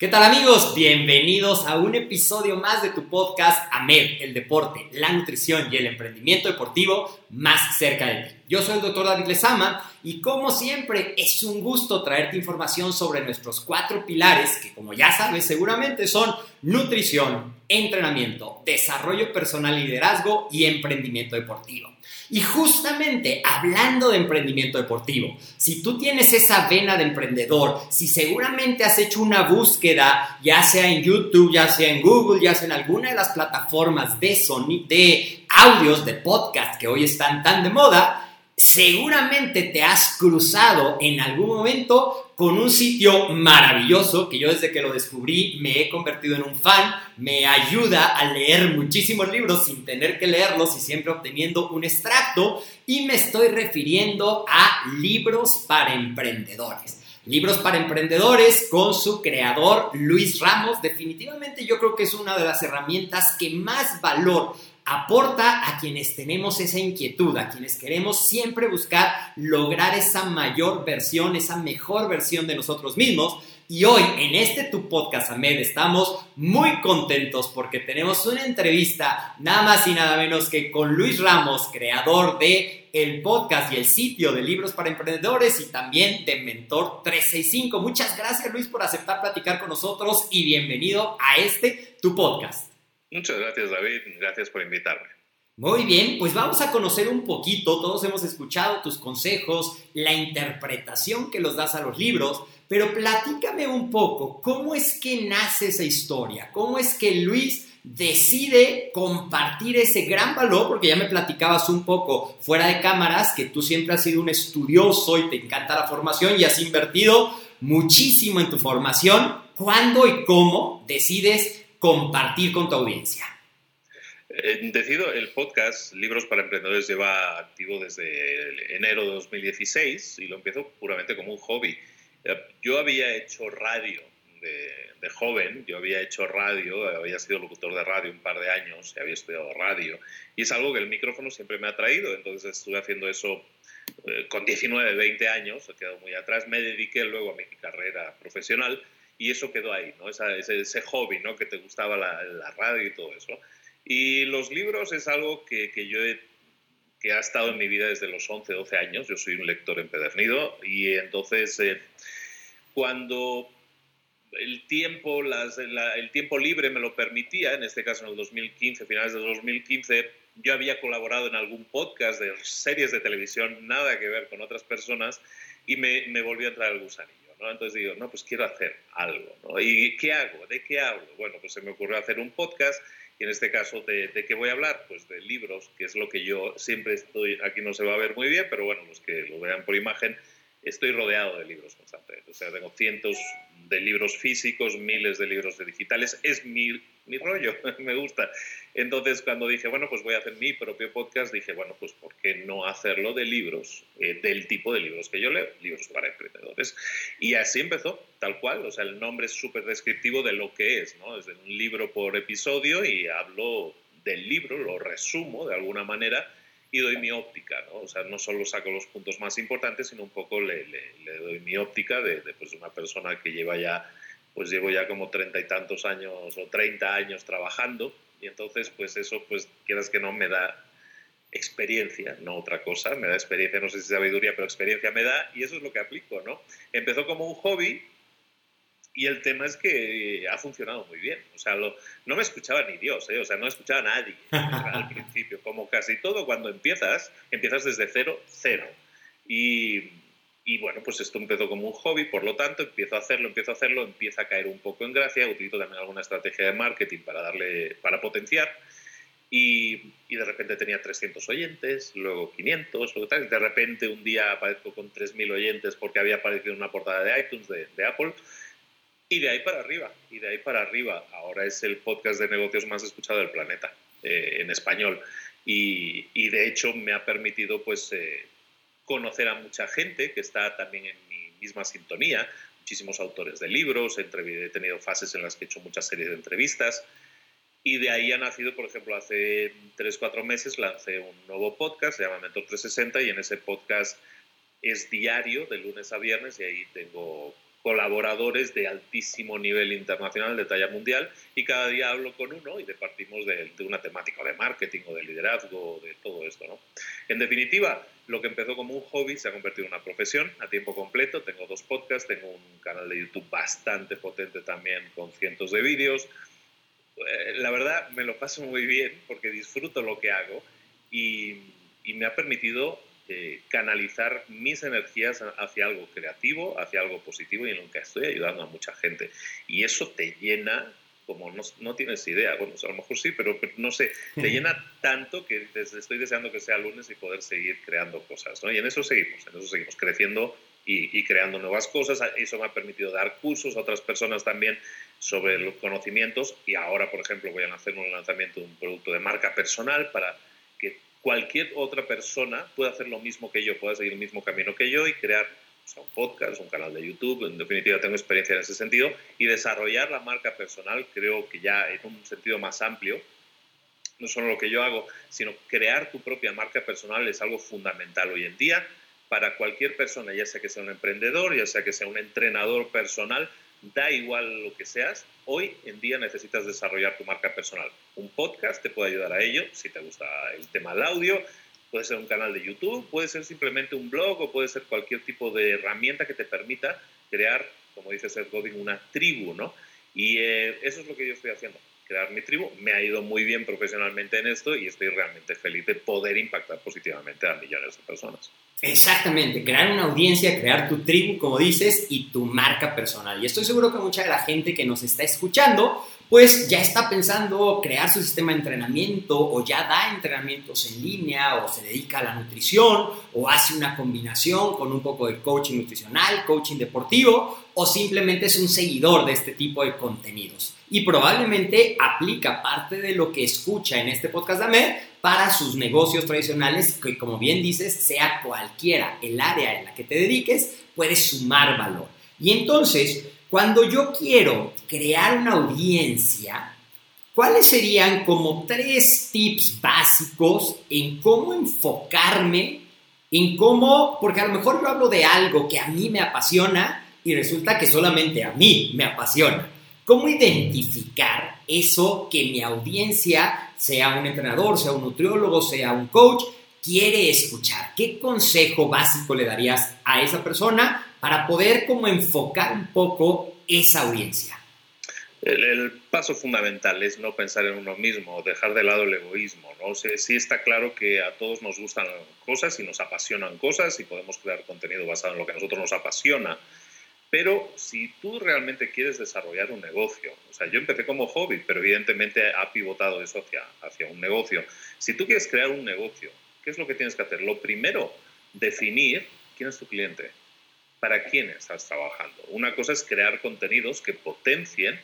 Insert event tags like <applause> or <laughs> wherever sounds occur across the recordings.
¿Qué tal amigos? Bienvenidos a un episodio más de tu podcast AMED, el deporte, la nutrición y el emprendimiento deportivo más cerca de ti. Yo soy el doctor David Lezama y como siempre es un gusto traerte información sobre nuestros cuatro pilares que como ya sabes seguramente son nutrición, entrenamiento, desarrollo personal liderazgo y emprendimiento deportivo. Y justamente hablando de emprendimiento deportivo, si tú tienes esa vena de emprendedor, si seguramente has hecho una búsqueda, ya sea en YouTube, ya sea en Google, ya sea en alguna de las plataformas de, sonido, de audios, de podcast que hoy están tan de moda, seguramente te has cruzado en algún momento con un sitio maravilloso que yo desde que lo descubrí me he convertido en un fan, me ayuda a leer muchísimos libros sin tener que leerlos y siempre obteniendo un extracto y me estoy refiriendo a libros para emprendedores. Libros para emprendedores con su creador Luis Ramos. Definitivamente yo creo que es una de las herramientas que más valor aporta a quienes tenemos esa inquietud, a quienes queremos siempre buscar lograr esa mayor versión, esa mejor versión de nosotros mismos. Y hoy en este Tu Podcast Amed estamos muy contentos porque tenemos una entrevista nada más y nada menos que con Luis Ramos, creador de el podcast y el sitio de libros para emprendedores y también de Mentor 365. Muchas gracias Luis por aceptar platicar con nosotros y bienvenido a este Tu Podcast. Muchas gracias, David. Gracias por invitarme. Muy bien, pues vamos a conocer un poquito. Todos hemos escuchado tus consejos, la interpretación que los das a los libros, pero platícame un poco, ¿cómo es que nace esa historia? ¿Cómo es que Luis decide compartir ese gran valor? Porque ya me platicabas un poco fuera de cámaras que tú siempre has sido un estudioso y te encanta la formación y has invertido muchísimo en tu formación. ¿Cuándo y cómo decides compartir con tu audiencia? Eh, decido, el podcast Libros para Emprendedores lleva activo desde enero de 2016 y lo empiezo puramente como un hobby. Eh, yo había hecho radio de, joven, yo había hecho radio, había sido locutor de radio un par de años, había estudiado radio y es algo que el micrófono siempre me ha traído, entonces estuve haciendo eso eh, con 19, 20 años, he quedado muy atrás, me dediqué luego a mi carrera profesional y eso quedó ahí, ¿no? ese, ese, hobby, ¿no? Que te gustaba la, la, radio y todo eso. Y los libros es algo que, que yo he, que ha estado en mi vida desde los 11, 12 años. Yo soy un lector empedernido y entonces eh, cuando el tiempo, las, el tiempo libre me lo permitía, en este caso en el 2015, finales de 2015, yo había colaborado en algún podcast de series de televisión, nada que ver con otras personas, y me, me volvió a entrar el gusanillo. Entonces digo, no, pues quiero hacer algo. ¿Y qué hago? ¿De qué hablo? Bueno, pues se me ocurrió hacer un podcast y en este caso, ¿de, ¿de, qué voy a hablar? Pues de libros, que es lo que yo siempre estoy, aquí no se va a ver muy bien, pero bueno, los que lo vean por imagen, estoy rodeado de libros constantemente. O sea, tengo cientos de libros físicos, miles de libros digitales. Es mi, mi rollo, <laughs> me gusta. Entonces, cuando dije, bueno, pues voy a hacer mi propio podcast, dije, bueno, pues ¿por qué no hacerlo de libros, eh, del tipo de libros que yo leo, libros para emprendedores? Y así empezó, tal cual, o sea, el nombre es súper descriptivo de lo que es, ¿no? Es un libro por episodio y hablo del libro, lo resumo de alguna manera y doy mi óptica, ¿no? O sea, no solo saco los puntos más importantes, sino un poco le, doy mi óptica de, de pues, una persona que lleva ya, pues llevo ya como treinta y tantos años o treinta años trabajando y entonces pues eso, pues quieras que no, me da experiencia, no otra cosa, me da experiencia, no sé si sabiduría, pero experiencia me da y eso es lo que aplico, ¿no? Empezó como un hobby y el tema es que ha funcionado muy bien. O sea, no me escuchaba ni Dios, ¿eh? o sea, no escuchaba a nadie <laughs> al principio. Como casi todo, cuando empiezas, empiezas desde cero, cero. Y, y, bueno, pues esto empezó como un hobby, por lo tanto, empiezo a hacerlo, empiezo a hacerlo, empieza a caer un poco en gracia. Utilizo también alguna estrategia de marketing para darle, para potenciar. Y, y, de repente tenía 300 oyentes, luego 500, luego tal. De repente un día aparezco con 3.000 oyentes porque había aparecido una portada de iTunes de, Apple. Y de ahí para arriba, y de ahí para arriba. Ahora es el podcast de negocios más escuchado del planeta, eh, en español. Y, y, de hecho me ha permitido pues eh, conocer a mucha gente que está también en mi misma sintonía, muchísimos autores de libros, he tenido fases en las que he hecho muchas series de entrevistas. Y de ahí ha nacido, por ejemplo, hace 3, 4 meses lancé un nuevo podcast, se llama Mentor 360, y en ese podcast es diario, de lunes a viernes, y ahí tengo colaboradores de altísimo nivel internacional, de talla mundial, y cada día hablo con uno y departimos de, de una temática de marketing o de liderazgo, de todo esto. ¿no? En definitiva, lo que empezó como un hobby se ha convertido en una profesión a tiempo completo. Tengo dos podcasts, tengo un canal de YouTube bastante potente también con cientos de vídeos. Eh, la verdad, me lo paso muy bien porque disfruto lo que hago y, y me ha permitido eh, canalizar mis energías hacia algo creativo, hacia algo positivo y en lo que estoy ayudando a mucha gente. Y eso te llena como no, no tienes idea, bueno, a lo mejor sí, pero, no sé, te llena tanto que estoy deseando que sea lunes y poder seguir creando cosas, ¿no? Y en eso seguimos, en eso seguimos creciendo y, y, creando nuevas cosas. Eso me ha permitido dar cursos a otras personas también sobre los conocimientos y ahora, por ejemplo, voy a hacer un lanzamiento de un producto de marca personal para que cualquier otra persona puede hacer lo mismo que yo, puede seguir el mismo camino que yo y crear un podcast, un canal de YouTube, en definitiva tengo experiencia en ese sentido, y desarrollar la marca personal creo que ya en un sentido más amplio, no solo lo que yo hago, sino crear tu propia marca personal es algo fundamental hoy en día para cualquier persona, ya sea que sea un emprendedor, ya sea que sea un entrenador personal, da igual lo que seas, hoy en día necesitas desarrollar tu marca personal. Un podcast te puede ayudar a ello, si te gusta el tema del audio, puede ser un canal de YouTube, puede ser simplemente un blog o puede ser cualquier tipo de herramienta que te permita crear, como dice Seth Godin, una tribu, ¿no? Y eh, eso es lo que yo estoy haciendo, crear mi tribu. Me ha ido muy bien profesionalmente en esto y estoy realmente feliz de poder impactar positivamente a millones de personas. Exactamente, crear una audiencia, crear tu tribu, como dices, y tu marca personal. Y estoy seguro que mucha de la gente que nos está escuchando, pues ya está pensando crear su sistema de entrenamiento o ya da entrenamientos en línea o se dedica a la nutrición o hace una combinación con un poco de coaching nutricional, coaching deportivo o simplemente es un seguidor de este tipo de contenidos. Y probablemente aplica parte de lo que escucha en este podcast de AMER para sus negocios tradicionales, que como bien dices, sea cualquiera el área en la que te dediques, puedes sumar valor. Y entonces, cuando yo quiero crear una audiencia, ¿cuáles serían como tres tips básicos en cómo enfocarme, en cómo, porque a lo mejor yo hablo de algo que a mí me apasiona y resulta que solamente a mí me apasiona? ¿Cómo identificar eso que mi audiencia, sea un entrenador, sea un nutriólogo, sea un coach, quiere escuchar? ¿Qué consejo básico le darías a esa persona para poder como enfocar un poco esa audiencia? El, paso fundamental es no pensar en uno mismo, dejar de lado el egoísmo. ¿no? O sea, sí está claro que a todos nos gustan cosas y nos apasionan cosas y podemos crear contenido basado en lo que a nosotros nos apasiona pero si tú realmente quieres desarrollar un negocio, o sea, yo empecé como hobby, pero evidentemente ha pivotado eso hacia, hacia un negocio. Si tú quieres crear un negocio, ¿qué es lo que tienes que hacer? Lo primero, definir quién es tu cliente, para quién estás trabajando. Una cosa es crear contenidos que potencien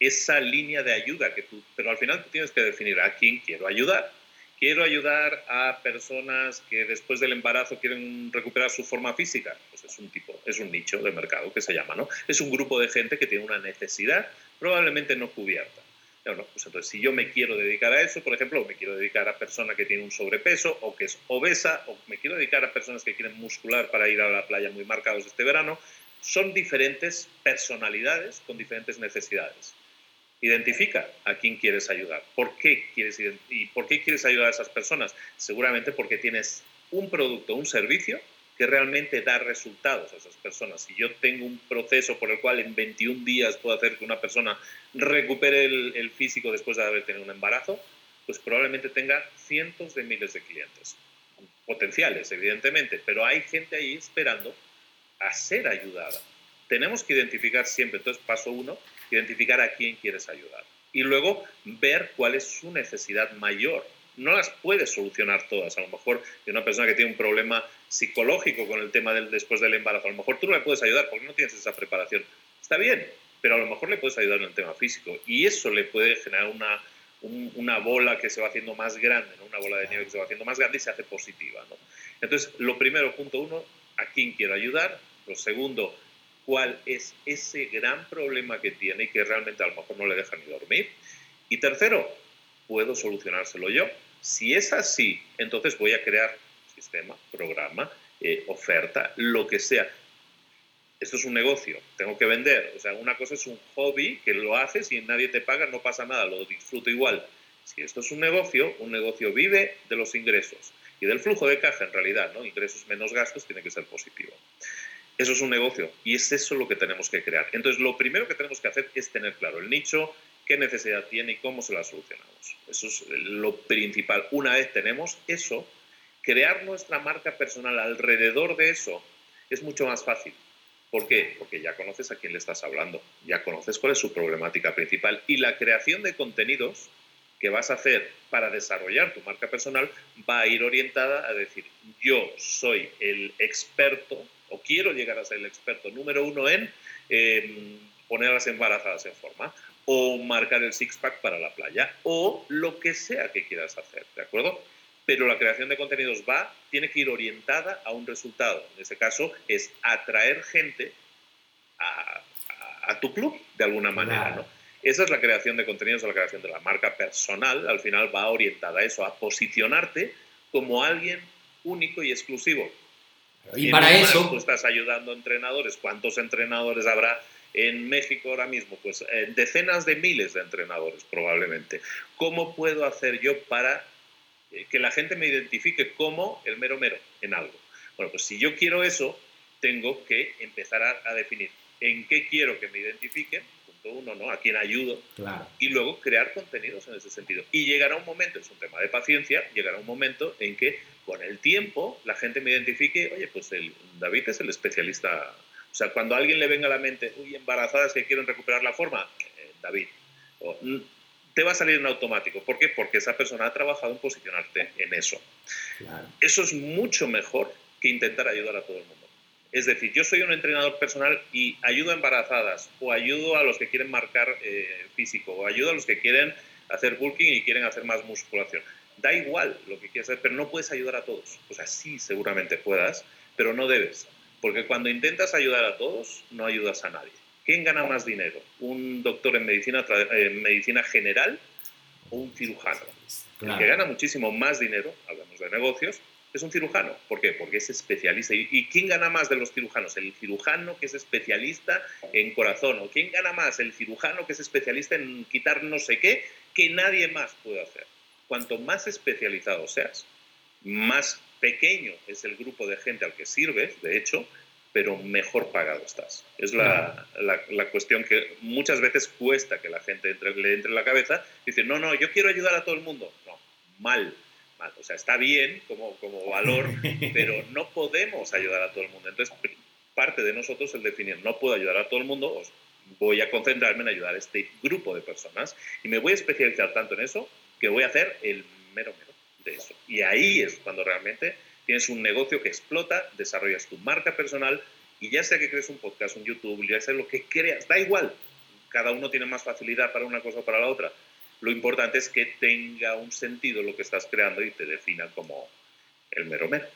esa línea de ayuda que tú, pero al final tú tienes que definir a quién quiero ayudar. Quiero ayudar a personas que después del embarazo quieren recuperar su forma física. Pues es un tipo, es un nicho de mercado que se llama, ¿no? Es un grupo de gente que tiene una necesidad probablemente no cubierta. Pues entonces, si yo me quiero dedicar a eso, por ejemplo, me quiero dedicar a personas que tienen un sobrepeso o que es obesa, o me quiero dedicar a personas que quieren muscular para ir a la playa muy marcados este verano, son diferentes personalidades con diferentes necesidades. Identifica a quién quieres ayudar, por qué quieres y por qué quieres ayudar a esas personas. Seguramente porque tienes un producto, un servicio que realmente da resultados a esas personas. Si yo tengo un proceso por el cual en 21 días puedo hacer que una persona recupere el, físico después de haber tenido un embarazo, pues probablemente tenga cientos de miles de clientes. Potenciales, evidentemente, pero hay gente ahí esperando a ser ayudada. Tenemos que identificar siempre, entonces paso uno, identificar a quién quieres ayudar. Y luego ver cuál es su necesidad mayor no las puedes solucionar todas. A lo mejor de una persona que tiene un problema psicológico con el tema del después del embarazo, a lo mejor tú no le puedes ayudar porque no tienes esa preparación. Está bien, pero a lo mejor le puedes ayudar en el tema físico y eso le puede generar una, una bola que se va haciendo más grande, una bola de nieve que se va haciendo más grande y se hace positiva. Entonces, lo primero, punto uno, a quién quiero ayudar. Lo segundo, cuál es ese gran problema que tiene y que realmente a lo mejor no le deja ni dormir. Y tercero, puedo solucionárselo yo. Si es así, entonces voy a crear sistema, programa, eh, oferta, lo que sea. Esto es un negocio, tengo que vender. O sea, una cosa es un hobby que lo haces y nadie te paga, no pasa nada, lo disfruto igual. Si esto es un negocio, un negocio vive de los ingresos y del flujo de caja en realidad, ¿no? Ingresos menos gastos tiene que ser positivo. Eso es un negocio y es eso lo que tenemos que crear. Entonces, lo primero que tenemos que hacer es tener claro el nicho, qué necesidad tiene y cómo se la solucionamos. Eso es lo principal. Una vez tenemos eso, crear nuestra marca personal alrededor de eso es mucho más fácil. ¿Por qué? Porque ya conoces a quién le estás hablando, ya conoces cuál es su problemática principal y la creación de contenidos que vas a hacer para desarrollar tu marca personal va a ir orientada a decir, yo soy el experto o quiero llegar a ser el experto número uno en eh, poner a las embarazadas en forma o marcar el six-pack para la playa, o lo que sea que quieras hacer, ¿de acuerdo? Pero la creación de contenidos va, tiene que ir orientada a un resultado. En este caso es atraer gente a, tu club de alguna manera, ¿no? Esa es la creación de contenidos, la creación de la marca personal, al final va orientada a eso, a posicionarte como alguien único y exclusivo. Y, para eso... Tú estás ayudando a entrenadores. ¿Cuántos entrenadores habrá en México ahora mismo? Pues eh, decenas de miles de entrenadores probablemente. ¿Cómo puedo hacer yo para eh, que la gente me identifique como el mero mero en algo? Bueno, pues si yo quiero eso, tengo que empezar a, definir en qué quiero que me identifiquen, punto uno, ¿no? A quién ayudo. Y luego crear contenidos en ese sentido. Y llegará un momento, es un tema de paciencia, llegará un momento en que con el tiempo la gente me identifique, oye, pues el David es el especialista o sea, cuando a alguien le venga a la mente, uy, embarazadas que quieren recuperar la forma, eh, David, mm, te va a salir en automático. ¿Por qué? Porque esa persona ha trabajado en posicionarte en eso. Eso es mucho mejor que intentar ayudar a todo el mundo. Es decir, yo soy un entrenador personal y ayudo a embarazadas, o ayudo a los que quieren marcar eh, físico, o ayudo a los que quieren hacer bulking y quieren hacer más musculación. Da igual lo que quieras hacer, pero no puedes ayudar a todos. O sea, sí, seguramente puedas, pero no debes. Porque cuando intentas ayudar a todos, no ayudas a nadie. ¿Quién gana más dinero? ¿Un doctor en medicina, medicina general o un cirujano? El que gana muchísimo más dinero, hablamos de negocios, es un cirujano. ¿Por qué? Porque es especialista. ¿Y quién gana más de los cirujanos? El cirujano que es especialista en corazón. ¿O quién gana más? El cirujano que es especialista en quitar no sé qué, que nadie más puede hacer. Cuanto más especializado seas, más pequeño es el grupo de gente al que sirves, de hecho, pero mejor pagado estás. Es la, la, cuestión que muchas veces cuesta que la gente entre, le entre en la cabeza. Dice, no, no, yo quiero ayudar a todo el mundo. No, mal, mal. O sea, está bien como, como valor, <laughs> pero no podemos ayudar a todo el mundo. Entonces, parte de nosotros es el definir, no puedo ayudar a todo el mundo, voy a concentrarme en ayudar a este grupo de personas y me voy a especializar tanto en eso que voy a hacer el mero mero eso. Y ahí es cuando realmente tienes un negocio que explota, desarrollas tu marca personal y ya sea que crees un podcast, un YouTube, ya sea lo que creas, da igual. cada uno tiene más facilidad para una cosa o para la otra. Lo importante es que tenga un sentido lo que estás creando y te defina como el mero mero.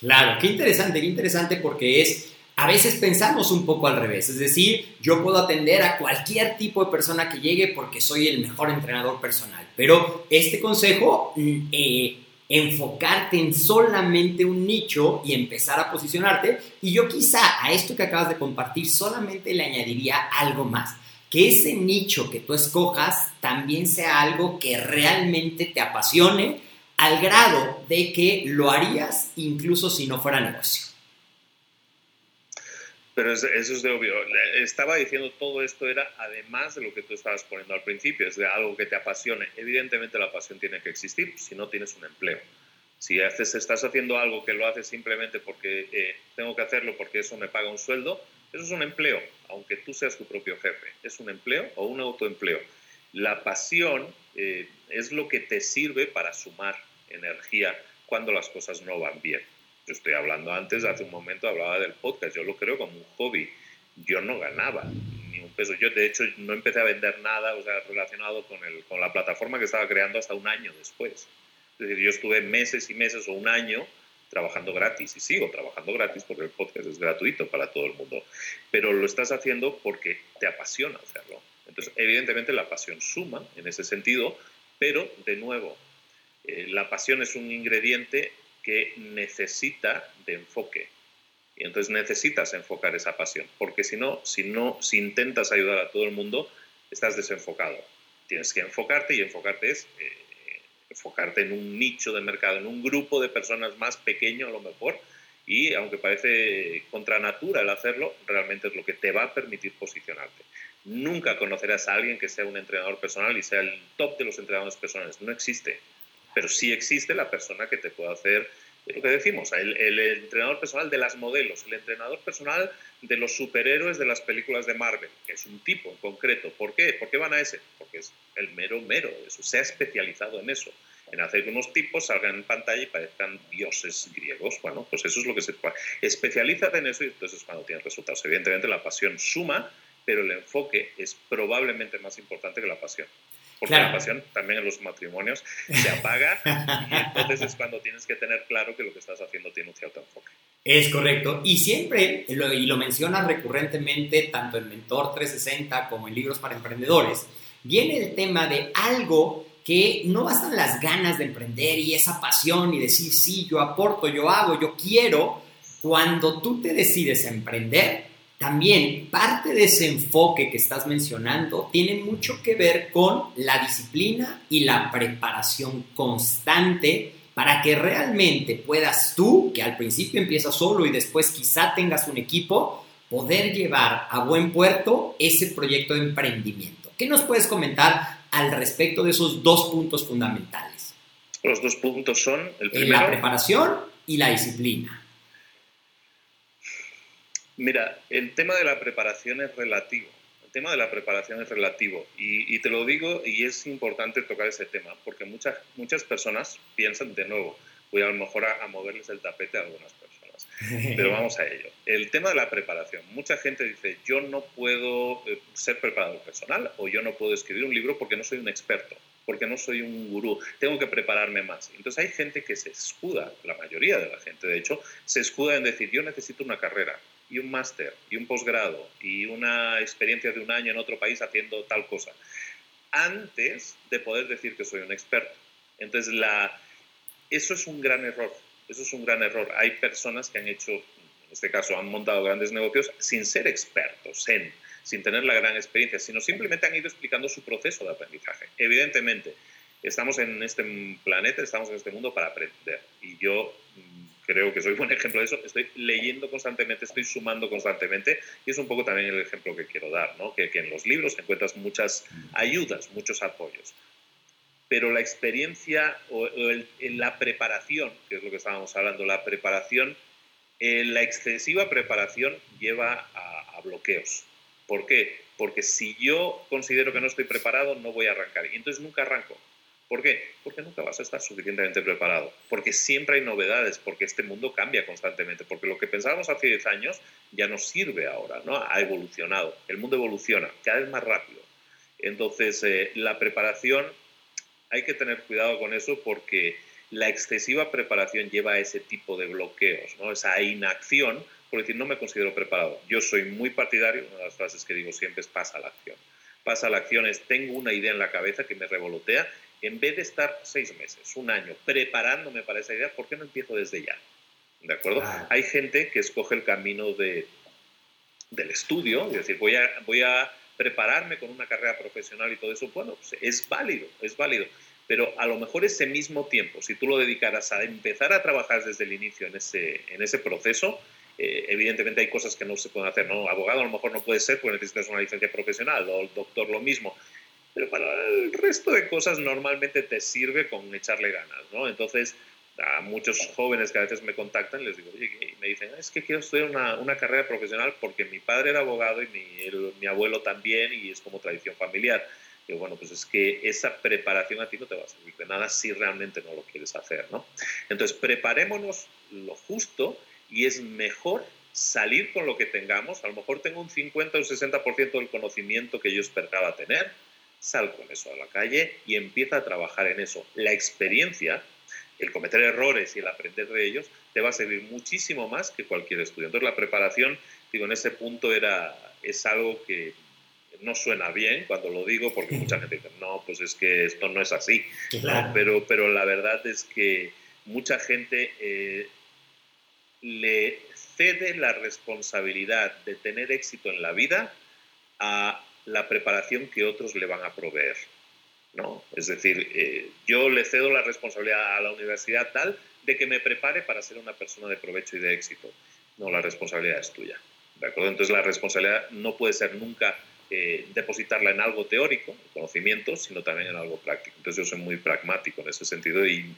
Claro, qué interesante, qué interesante porque es, a veces pensamos un poco al revés, es decir, yo puedo atender a cualquier tipo de persona que llegue porque soy el mejor entrenador personal, pero este consejo, mm, eh, enfocarte en solamente un nicho y empezar a posicionarte, y yo quizá a esto que acabas de compartir solamente le añadiría algo más que ese nicho que tú escojas también sea algo que realmente te apasione al grado de que lo harías incluso si no fuera negocio. Pero eso es de obvio. Estaba diciendo todo esto era además de lo que tú estabas poniendo al principio, es de algo que te apasione. Evidentemente la pasión tiene que existir, si no tienes un empleo. Si haces, estás haciendo algo que lo haces simplemente porque eh, tengo que hacerlo porque eso me paga un sueldo, eso es un empleo, aunque tú seas tu propio jefe. Es un empleo o un autoempleo. La pasión eh, es lo que te sirve para sumar energía cuando las cosas no van bien. Yo estoy hablando antes, hace un momento hablaba del podcast, yo lo creo como un hobby. Yo no ganaba ni un peso. Yo, de hecho, no empecé a vender nada o sea, relacionado con, el, con la plataforma que estaba creando hasta un año después. Es decir, yo estuve meses y meses o un año trabajando gratis y sigo trabajando gratis porque el podcast es gratuito para todo el mundo, pero lo estás haciendo porque te apasiona hacerlo. Entonces, evidentemente la pasión suma en ese sentido, pero de nuevo, eh, la pasión es un ingrediente que necesita de enfoque. Y entonces necesitas enfocar esa pasión, porque si no, si no, si intentas ayudar a todo el mundo, estás desenfocado. Tienes que enfocarte y enfocarte es eh, enfocarte en un nicho de mercado, en un grupo de personas más pequeño a lo mejor, y aunque parece contra natura el hacerlo, realmente es lo que te va a permitir posicionarte. Nunca conocerás a alguien que sea un entrenador personal y sea el top de los entrenadores personales. No existe. Pero sí existe la persona que te puede hacer lo que decimos, el, el, entrenador personal de las modelos, el entrenador personal de los superhéroes de las películas de Marvel, que es un tipo en concreto. ¿Por qué? ¿Por qué van a ese? Porque es el mero mero, eso, se ha especializado en eso, en hacer que unos tipos salgan en pantalla y parezcan dioses griegos. Bueno, pues eso es lo que se especializa en eso y entonces es cuando tienes resultados. Evidentemente la pasión suma, pero el enfoque es probablemente más importante que la pasión porque la pasión también en los matrimonios se apaga <laughs> y entonces es cuando tienes que tener claro que lo que estás haciendo tiene un cierto enfoque. Es correcto. Y siempre, y lo mencionas recurrentemente, tanto en Mentor 360 como en Libros para Emprendedores, viene el tema de algo que no bastan las ganas de emprender y esa pasión y decir, sí, yo aporto, yo hago, yo quiero. Cuando tú te decides a emprender, también parte de ese enfoque que estás mencionando tiene mucho que ver con la disciplina y la preparación constante para que realmente puedas tú, que al principio empiezas solo y después quizá tengas un equipo, poder llevar a buen puerto ese proyecto de emprendimiento. ¿Qué nos puedes comentar al respecto de esos dos puntos fundamentales? Los dos puntos son el primero, la preparación y la disciplina. Mira, el tema de la preparación es relativo. El tema de la preparación es relativo. Y, te lo digo, y es importante tocar ese tema, porque muchas, muchas personas piensan, de nuevo, voy a lo mejor a, moverles el tapete a algunas personas. <laughs> Pero vamos a ello. El tema de la preparación. Mucha gente dice, yo no puedo eh, ser preparador personal o yo no puedo escribir un libro porque no soy un experto, porque no soy un gurú, tengo que prepararme más. Entonces hay gente que se escuda, la mayoría de la gente de hecho, se escuda en decir, yo necesito una carrera, y un máster y un posgrado y una experiencia de un año en otro país haciendo tal cosa, antes de poder decir que soy un experto. Entonces, la, eso es un gran error. Eso es un gran error. Hay personas que han hecho, en este caso, han montado grandes negocios sin ser expertos en, sin tener la gran experiencia, sino simplemente han ido explicando su proceso de aprendizaje. Evidentemente, estamos en este planeta, estamos en este mundo para aprender. Y yo creo que soy buen ejemplo de eso. Estoy leyendo constantemente, estoy sumando constantemente y es un poco también el ejemplo que quiero dar, ¿no? que, en los libros encuentras muchas ayudas, muchos apoyos. Pero la experiencia o, la preparación, que es lo que estábamos hablando, la preparación, eh, la excesiva preparación lleva a, a bloqueos. ¿Por qué? Porque si yo considero que no estoy preparado, no voy a arrancar. Y entonces nunca arranco. ¿Por qué? Porque nunca vas a estar suficientemente preparado, porque siempre hay novedades, porque este mundo cambia constantemente, porque lo que pensábamos hace 10 años ya no sirve ahora, ¿no? Ha evolucionado, el mundo evoluciona cada vez más rápido. Entonces, eh, la preparación, hay que tener cuidado con eso porque la excesiva preparación lleva a ese tipo de bloqueos, ¿no? esa inacción, por decir, no me considero preparado. Yo soy muy partidario, una de las frases que digo siempre es pasa a la acción. Pasa a la acción es, tengo una idea en la cabeza que me revolotea, en vez de estar seis meses, un año, preparándome para esa idea, ¿por qué no empiezo desde ya? ¿De acuerdo? Hay gente que escoge el camino de, del estudio, es decir, voy a, voy a prepararme con una carrera profesional y todo eso. Bueno, pues es válido, es válido. Pero a lo mejor ese mismo tiempo, si tú lo dedicaras a empezar a trabajar desde el inicio en ese, en ese proceso, eh, evidentemente hay cosas que no se pueden hacer. ¿no? Abogado a lo mejor no puede ser porque necesitas una licencia profesional, o el doctor lo mismo. Pero para el resto de cosas normalmente te sirve con echarle ganas, ¿no? Entonces, a muchos jóvenes que a veces me contactan, les digo, oye, y me dicen, es que quiero estudiar una, una carrera profesional porque mi padre era abogado y mi, mi abuelo también y es como tradición familiar. Y bueno, pues es que esa preparación a ti no te va a servir de nada si realmente no lo quieres hacer, ¿no? Entonces, preparémonos lo justo y es mejor salir con lo que tengamos. A lo mejor tengo un 50 o un 60% del conocimiento que yo esperaba tener. Sal con eso a la calle y empieza a trabajar en eso. La experiencia, el cometer errores y el aprender de ellos, te va a servir muchísimo más que cualquier estudio. Entonces, la preparación, digo, en ese punto era, es algo que no suena bien cuando lo digo porque mucha gente dice, no, pues es que esto no es así. Pero, pero la verdad es que mucha gente eh, le cede la responsabilidad de tener éxito en la vida a la preparación que otros le van a proveer. ¿no? Es decir, eh, yo le cedo la responsabilidad a la universidad tal de que me prepare para ser una persona de provecho y de éxito. No, la responsabilidad es tuya. ¿De acuerdo? Entonces la responsabilidad no puede ser nunca eh, depositarla en algo teórico, conocimiento, sino también en algo práctico. Entonces yo soy muy pragmático en ese sentido y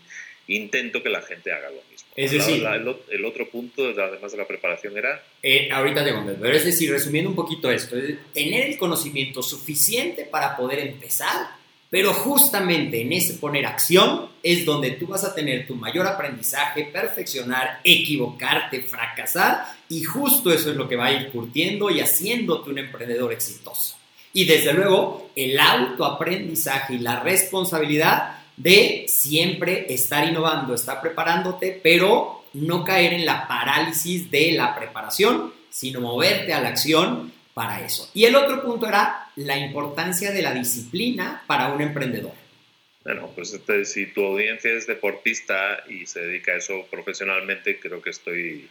intento que la gente haga lo mismo. Es decir, el, otro punto, además de la preparación, era... Eh, ahorita te contesto, pero es decir, resumiendo un poquito esto, tener el conocimiento suficiente para poder empezar, pero justamente en ese poner acción es donde tú vas a tener tu mayor aprendizaje, perfeccionar, equivocarte, fracasar, y justo eso es lo que va a ir curtiendo y haciéndote un emprendedor exitoso. Y desde luego, el autoaprendizaje y la responsabilidad de siempre estar innovando, estar preparándote, pero no caer en la parálisis de la preparación, sino moverte a la acción para eso. Y el otro punto era la importancia de la disciplina para un emprendedor. Bueno, pues este, si tu audiencia es deportista y se dedica a eso profesionalmente, creo que estoy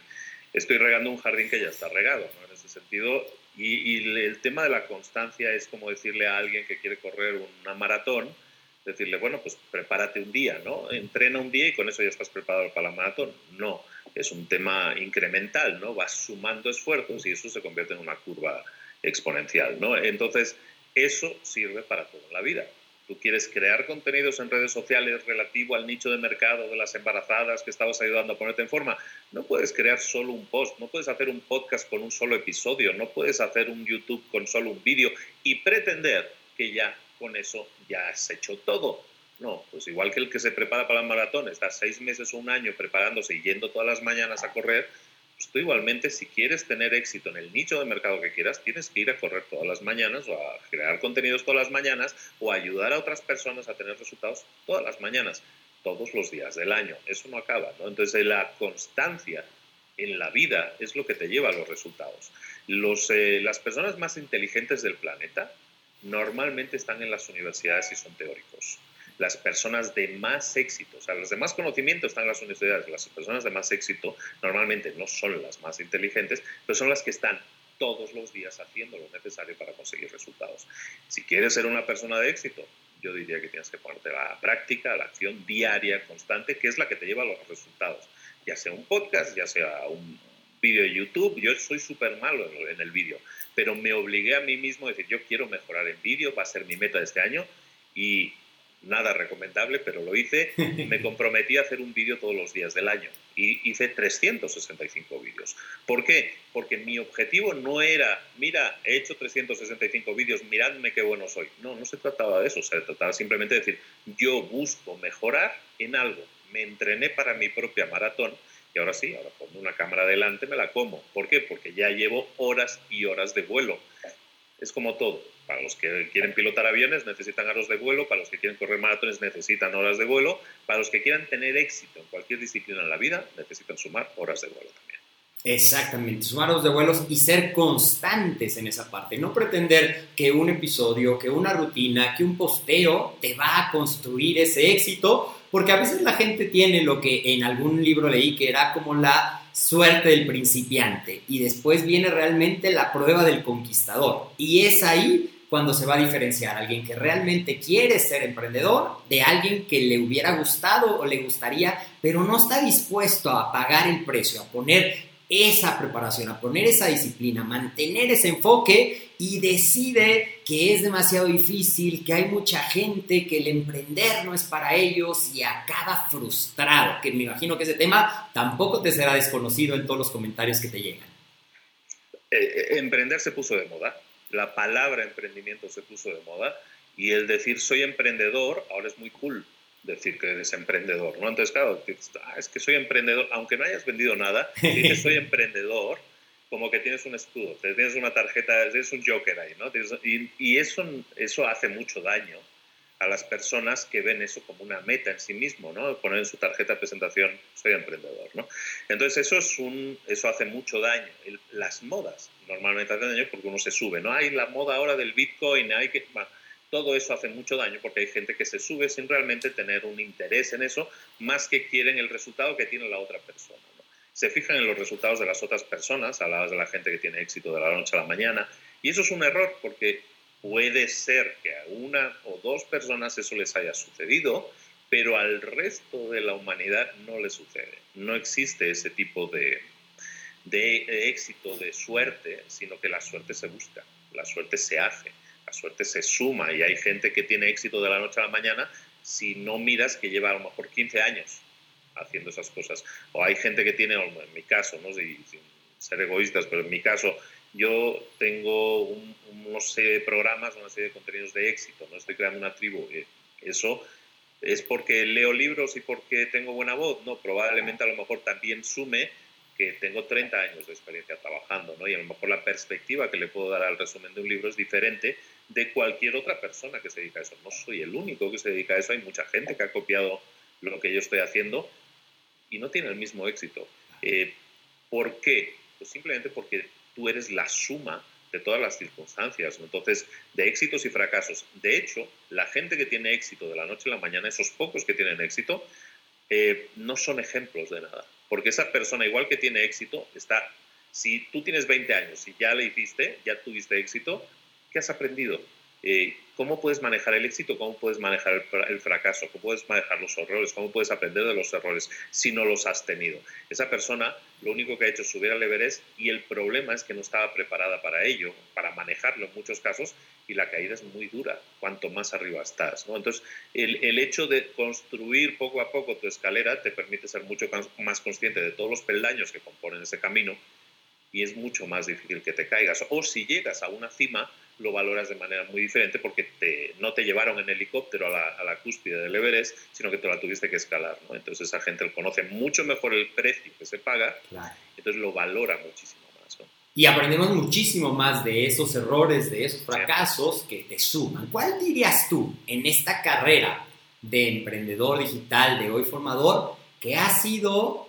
estoy regando un jardín que ya está regado, En ese sentido. Y, el tema de la constancia es como decirle a alguien que quiere correr una maratón, decirle, bueno, pues prepárate un día, ¿no? Entrena un día y con eso ya estás preparado para la maratón. No, es un tema incremental, ¿no? Vas sumando esfuerzos y eso se convierte en una curva exponencial, ¿no? Entonces, eso sirve para toda la vida tú quieres crear contenidos en redes sociales relativo al nicho de mercado de las embarazadas que estabas ayudando a ponerte en forma, no puedes crear solo un post, no puedes hacer un podcast con un solo episodio, no puedes hacer un YouTube con solo un vídeo y pretender que ya con eso ya has hecho todo. No, pues igual que el que se prepara para la maratón, está seis meses o un año preparándose y yendo todas las mañanas a correr, pues tú igualmente si quieres tener éxito en el nicho de mercado que quieras, tienes que ir a correr todas las mañanas o a crear contenidos todas las mañanas o ayudar a otras personas a tener resultados todas las mañanas, todos los días del año. Eso no acaba, ¿no? Entonces la constancia en la vida es lo que te lleva a los resultados. Los, eh, las personas más inteligentes del planeta normalmente están en las universidades y son teóricos las personas de más éxito, o sea, los de más conocimiento están en las universidades, las personas de más éxito normalmente no son las más inteligentes, pero son las que están todos los días haciendo lo necesario para conseguir resultados. Si quieres ser una persona de éxito, yo diría que tienes que ponerte la práctica, la acción diaria, constante, que es la que te lleva a los resultados. Ya sea un podcast, ya sea un vídeo de YouTube, yo soy súper malo en el vídeo, pero me obligué a mí mismo a decir, yo quiero mejorar en vídeo, va a ser mi meta de este año, y nada recomendable, pero lo hice. <laughs> Me comprometí a hacer un vídeo todos los días del año y hice 365 vídeos. ¿Por qué? Porque mi objetivo no era, mira, he hecho 365 vídeos, miradme qué bueno soy. No, no se trataba de eso, se trataba simplemente de decir, yo busco mejorar en algo. Me entrené para mi propia maratón y ahora sí, ahora pongo una cámara delante, me la como. ¿Por qué? Porque ya llevo horas y horas de vuelo. Es como todo Para los que quieren pilotar aviones necesitan aros de vuelo, para los que quieren correr maratones necesitan horas de vuelo, para los que quieran tener éxito en cualquier disciplina en la vida necesitan sumar horas de vuelo también. Exactamente, sumar horas de vuelos y ser constantes en esa parte. No pretender que un episodio, que una rutina, que un posteo te va a construir ese éxito, porque a veces la gente tiene lo que en algún libro leí que era como la suerte del principiante y después viene realmente la prueba del conquistador. Y es ahí cuando se va a diferenciar alguien que realmente quiere ser emprendedor de alguien que le hubiera gustado o le gustaría, pero no está dispuesto a pagar el precio, a poner esa preparación, a poner esa disciplina, mantener ese enfoque y decide que es demasiado difícil, que hay mucha gente, que el emprender no es para ellos y acaba frustrado, que me imagino que ese tema tampoco te será desconocido en todos los comentarios que te llegan. Eh, eh, emprender se puso de moda, la palabra emprendimiento se puso de moda y el decir soy emprendedor ahora es muy cool decir que eres emprendedor, ¿no? Entonces, claro, ah, es que soy emprendedor, aunque no hayas vendido nada, <laughs> soy emprendedor, como que tienes un escudo, tienes una tarjeta, tienes un joker ahí, ¿no? Y, eso, eso hace mucho daño a las personas que ven eso como una meta en sí mismo, ¿no? Poner en su tarjeta de presentación, soy emprendedor, ¿no? Entonces, eso, es un, eso hace mucho daño. las modas normalmente hacen daño porque uno se sube, ¿no? Hay la moda ahora del Bitcoin, hay que todo eso hace mucho daño porque hay gente que se sube sin realmente tener un interés en eso, más que quieren el resultado que tiene la otra persona. Se fijan en los resultados de las otras personas, a la de la gente que tiene éxito de la noche a la mañana, y eso es un error porque puede ser que a una o dos personas eso les haya sucedido, pero al resto de la humanidad no le sucede. No existe ese tipo de, de éxito, de suerte, sino que la suerte se busca, la suerte se hace la suerte se suma y hay gente que tiene éxito de la noche a la mañana si no miras que lleva a lo mejor 15 años haciendo esas cosas. O hay gente que tiene, en mi caso, ¿no? sin ser egoístas, pero en mi caso yo tengo un, unos serie de programas, una serie de contenidos de éxito, no estoy creando una tribu. Eh, eso es porque leo libros y porque tengo buena voz, no, probablemente a lo mejor también sume que tengo 30 años de experiencia trabajando, ¿no? Y a lo mejor la perspectiva que le puedo dar al resumen de un libro es diferente de cualquier otra persona que se dedica a eso. No soy el único que se dedica a eso, hay mucha gente que ha copiado lo que yo estoy haciendo y no tiene el mismo éxito. Eh, ¿Por qué? Pues simplemente porque tú eres la suma de todas las circunstancias, entonces de éxitos y fracasos. De hecho, la gente que tiene éxito de la noche a la mañana, esos pocos que tienen éxito, eh, no son ejemplos de nada porque esa persona, igual que tiene éxito, está, si tú tienes 20 años y ya le hiciste, ya tuviste éxito, ¿qué has aprendido? Eh, ¿Cómo puedes manejar el éxito? ¿Cómo puedes manejar el, fracaso? ¿Cómo puedes manejar los errores? ¿Cómo puedes aprender de los errores si no los has tenido? Esa persona lo único que ha hecho es subir al Everest y el problema es que no estaba preparada para ello, para manejarlo en muchos casos, y la caída es muy dura cuanto más arriba estás. ¿no? Entonces, el, el, hecho de construir poco a poco tu escalera te permite ser mucho más consciente de todos los peldaños que componen ese camino y es mucho más difícil que te caigas. O si llegas a una cima, lo valoras de manera muy diferente porque te, no te llevaron en helicóptero a la, a la, cúspide del Everest, sino que te la tuviste que escalar. ¿no? Entonces esa gente conoce mucho mejor el precio que se paga, entonces lo valora muchísimo más. ¿no? Y aprendemos muchísimo más de esos errores, de esos fracasos que te suman. ¿Cuál dirías tú en esta carrera de emprendedor digital, de hoy formador, que ha sido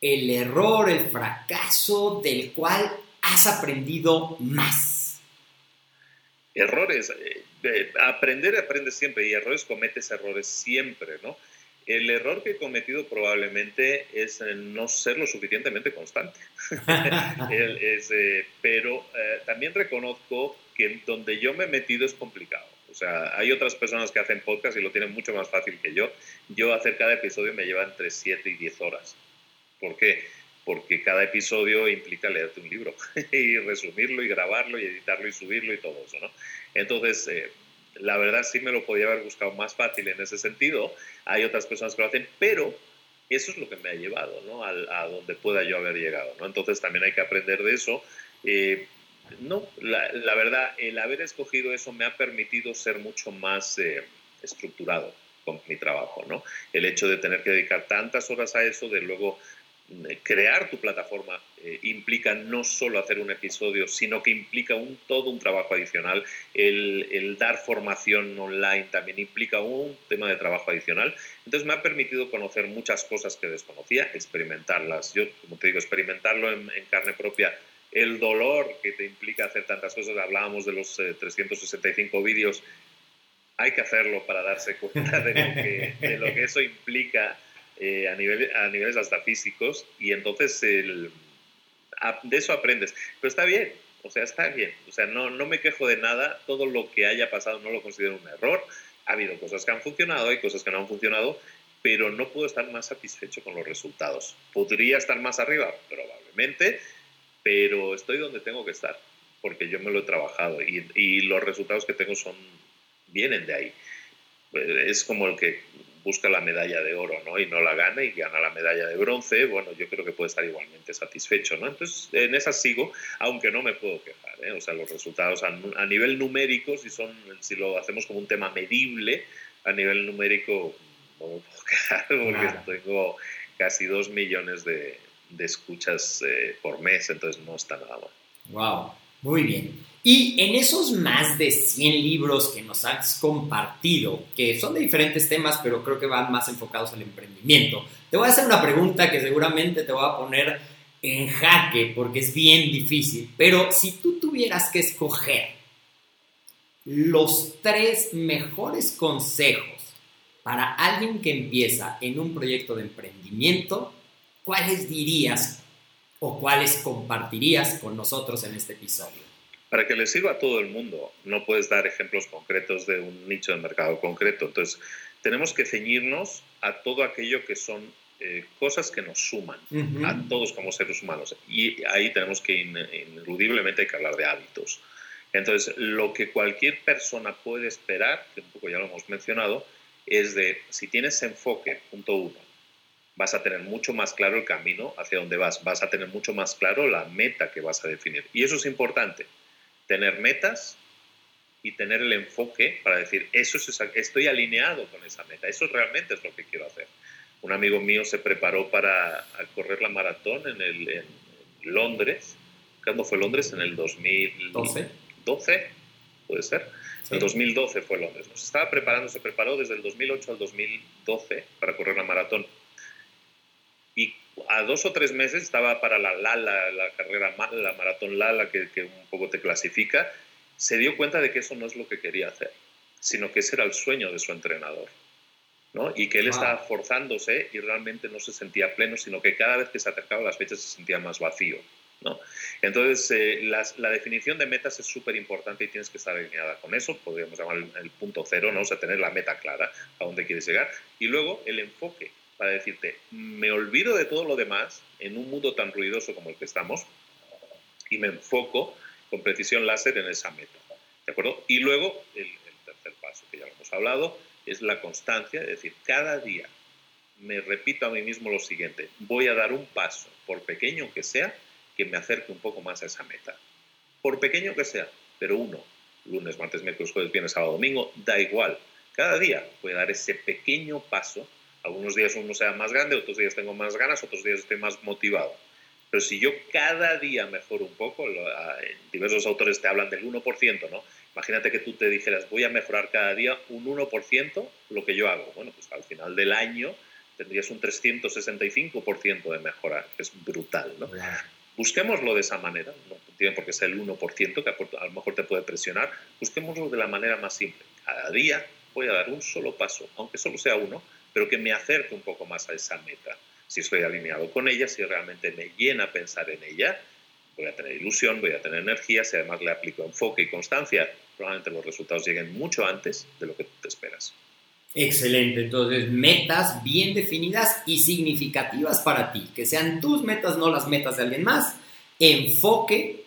el error, el fracaso del cual has aprendido más? Errores. Eh, aprender, aprende siempre y errores cometes errores siempre, ¿no? El error que he cometido probablemente es no ser lo suficientemente constante. <laughs> Eh, pero eh, también reconozco que donde yo me he metido es complicado. O sea, hay otras personas que hacen podcast y lo tienen mucho más fácil que yo. Yo hacer cada episodio me lleva entre 7 y 10 horas. ¿Por qué? Porque cada episodio implica leerte un libro <laughs> y resumirlo y grabarlo y editarlo y subirlo y todo eso, ¿no? Entonces, eh, la verdad sí me lo podía haber buscado más fácil en ese sentido. Hay otras personas que lo hacen, pero eso es lo que me ha llevado, ¿no? A, donde pueda yo haber llegado, ¿no? Entonces también hay que aprender de eso. Eh, no, la, la, verdad, el haber escogido eso me ha permitido ser mucho más eh, estructurado con mi trabajo, ¿no? El hecho de tener que dedicar tantas horas a eso, de luego crear tu plataforma eh, implica no solo hacer un episodio, sino que implica un, todo un trabajo adicional. El, dar formación online también implica un tema de trabajo adicional. Entonces me ha permitido conocer muchas cosas que desconocía, experimentarlas. Yo, como te digo, experimentarlo en, carne propia. El dolor que te implica hacer tantas cosas, hablábamos de los 365 eh, vídeos, hay que hacerlo para darse cuenta de de lo que eso implica eh, a, nivel, a niveles hasta físicos y entonces el, de eso aprendes. Pero está bien, o sea, está bien. O sea, no, no me quejo de nada, todo lo que haya pasado no lo considero un error. Ha habido cosas que han funcionado, hay cosas que no han funcionado, pero no puedo estar más satisfecho con los resultados. Podría estar más arriba, probablemente, pero estoy donde tengo que estar, porque yo me lo he trabajado y, y los resultados que tengo son vienen de ahí. Es como el que busca la medalla de oro, ¿no? Y no la gana y gana la medalla de bronce, bueno, yo creo que puede estar igualmente satisfecho, ¿no? Entonces, en esa sigo, aunque no me puedo quejar, ¿eh? O sea, los resultados a, nivel numérico, si, son, si lo hacemos como un tema medible, a nivel numérico no me puedo <laughs> quejar porque tengo casi dos millones de, de escuchas eh, por mes, entonces no está nada mal. Wow, muy bien. Y en esos más de 100 libros que nos has compartido, que son de diferentes temas, pero creo que van más enfocados al emprendimiento, te voy a hacer una pregunta que seguramente te va a poner en jaque porque es bien difícil, pero si tú tuvieras que escoger los tres mejores consejos para alguien que empieza en un proyecto de emprendimiento, ¿cuáles dirías o cuáles compartirías con nosotros en este episodio? Para que le sirva a todo el mundo. No puedes dar ejemplos concretos de un nicho de mercado concreto. Entonces, tenemos que ceñirnos a todo aquello que son eh, cosas que nos suman a todos como seres humanos. Y ahí tenemos que, ineludiblemente, hay que hablar de hábitos. Entonces, lo que cualquier persona puede esperar, que un poco ya lo hemos mencionado, es de, si tienes enfoque, punto uno, vas a tener mucho más claro el camino hacia dónde vas, vas a tener mucho más claro la meta que vas a definir. Y eso es importante tener metas y tener el enfoque para decir, eso es, estoy alineado con esa meta, eso realmente es lo que quiero hacer. Un amigo mío se preparó para correr la maratón en, el, en Londres. ¿Cuándo fue Londres? En el 2012. 12, puede ser. En el 2012 fue Londres. Se estaba preparando, se preparó desde el 2008 al 2012 para correr la maratón. Y a dos o tres meses estaba para la Lala, la carrera, la maratón Lala, que, que un poco te clasifica, se dio cuenta de que eso no es lo que quería hacer, sino que ese era el sueño de su entrenador. ¿no? Y que él estaba forzándose y realmente no se sentía pleno, sino que cada vez que se acercaba a las fechas se sentía más vacío. ¿no? Entonces, eh, la definición de metas es súper importante y tienes que estar alineada con eso, podríamos llamar el, el, punto cero, ¿no? o sea, tener la meta clara a dónde quieres llegar. Y luego el enfoque, para decirte, me olvido de todo lo demás en un mundo tan ruidoso como el que estamos y me enfoco con precisión láser en esa meta. ¿De acuerdo? Y luego, el, tercer paso, que ya lo hemos hablado, es la constancia, es decir, cada día me repito a mí mismo lo siguiente, voy a dar un paso, por pequeño que sea, que me acerque un poco más a esa meta. Por pequeño que sea, pero uno, lunes, martes, miércoles, jueves, viernes, sábado, domingo, da igual. Cada día voy a dar ese pequeño paso algunos días uno sea más grande, otros días tengo más ganas, otros días estoy más motivado. Pero si yo cada día mejoro un poco, diversos autores te hablan del 1%, ¿no? Imagínate que tú te dijeras, voy a mejorar cada día un 1% lo que yo hago. Bueno, pues al final del año tendrías un 365% de mejora, que es brutal, ¿no? Busquémoslo de esa manera, no tiene por qué ser el 1%, que a lo mejor te puede presionar, busquémoslo de la manera más simple. Cada día voy a dar un solo paso, aunque solo sea uno, pero que me acerque un poco más a esa meta. Si estoy alineado con ella, si realmente me llena pensar en ella, voy a tener ilusión, voy a tener energía, si además le aplico enfoque y constancia, probablemente los resultados lleguen mucho antes de lo que te esperas. Excelente, entonces metas bien definidas y significativas para ti, que sean tus metas, no las metas de alguien más. Enfoque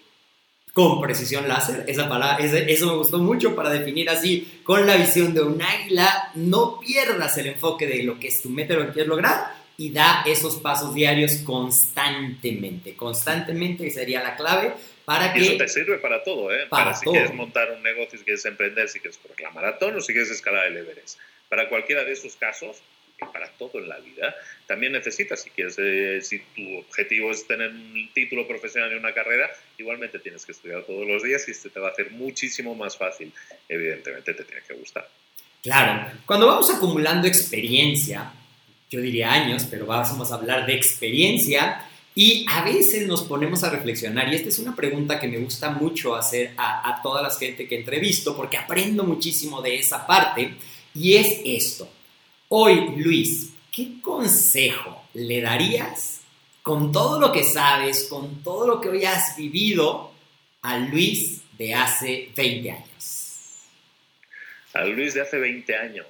con precisión láser. Esa palabra, eso me gustó mucho para definir así, con la visión de un águila, no pierdas el enfoque de lo que es tu meta, lo que quieres lograr y da esos pasos diarios constantemente. Constantemente sería la clave para que... Eso te sirve para todo, ¿eh? Para, si quieres montar un negocio, si quieres emprender, si quieres correr la maratón o si quieres escalar el Everest. Para cualquiera de esos casos, que para todo en la vida también necesitas, si quieres, eh, si tu objetivo es tener un título profesional en una carrera, igualmente tienes que estudiar todos los días y este te va a hacer muchísimo más fácil. Evidentemente te tiene que gustar. Claro, cuando vamos acumulando experiencia, yo diría años, pero vamos a hablar de experiencia, y a veces nos ponemos a reflexionar, y esta es una pregunta que me gusta mucho hacer a, a toda la gente que entrevisto, porque aprendo muchísimo de esa parte, y es esto. Hoy, Luis, ¿qué consejo le darías con todo lo que sabes, con todo lo que hoy has vivido a Luis de hace 20 años? A Luis de hace 20 años.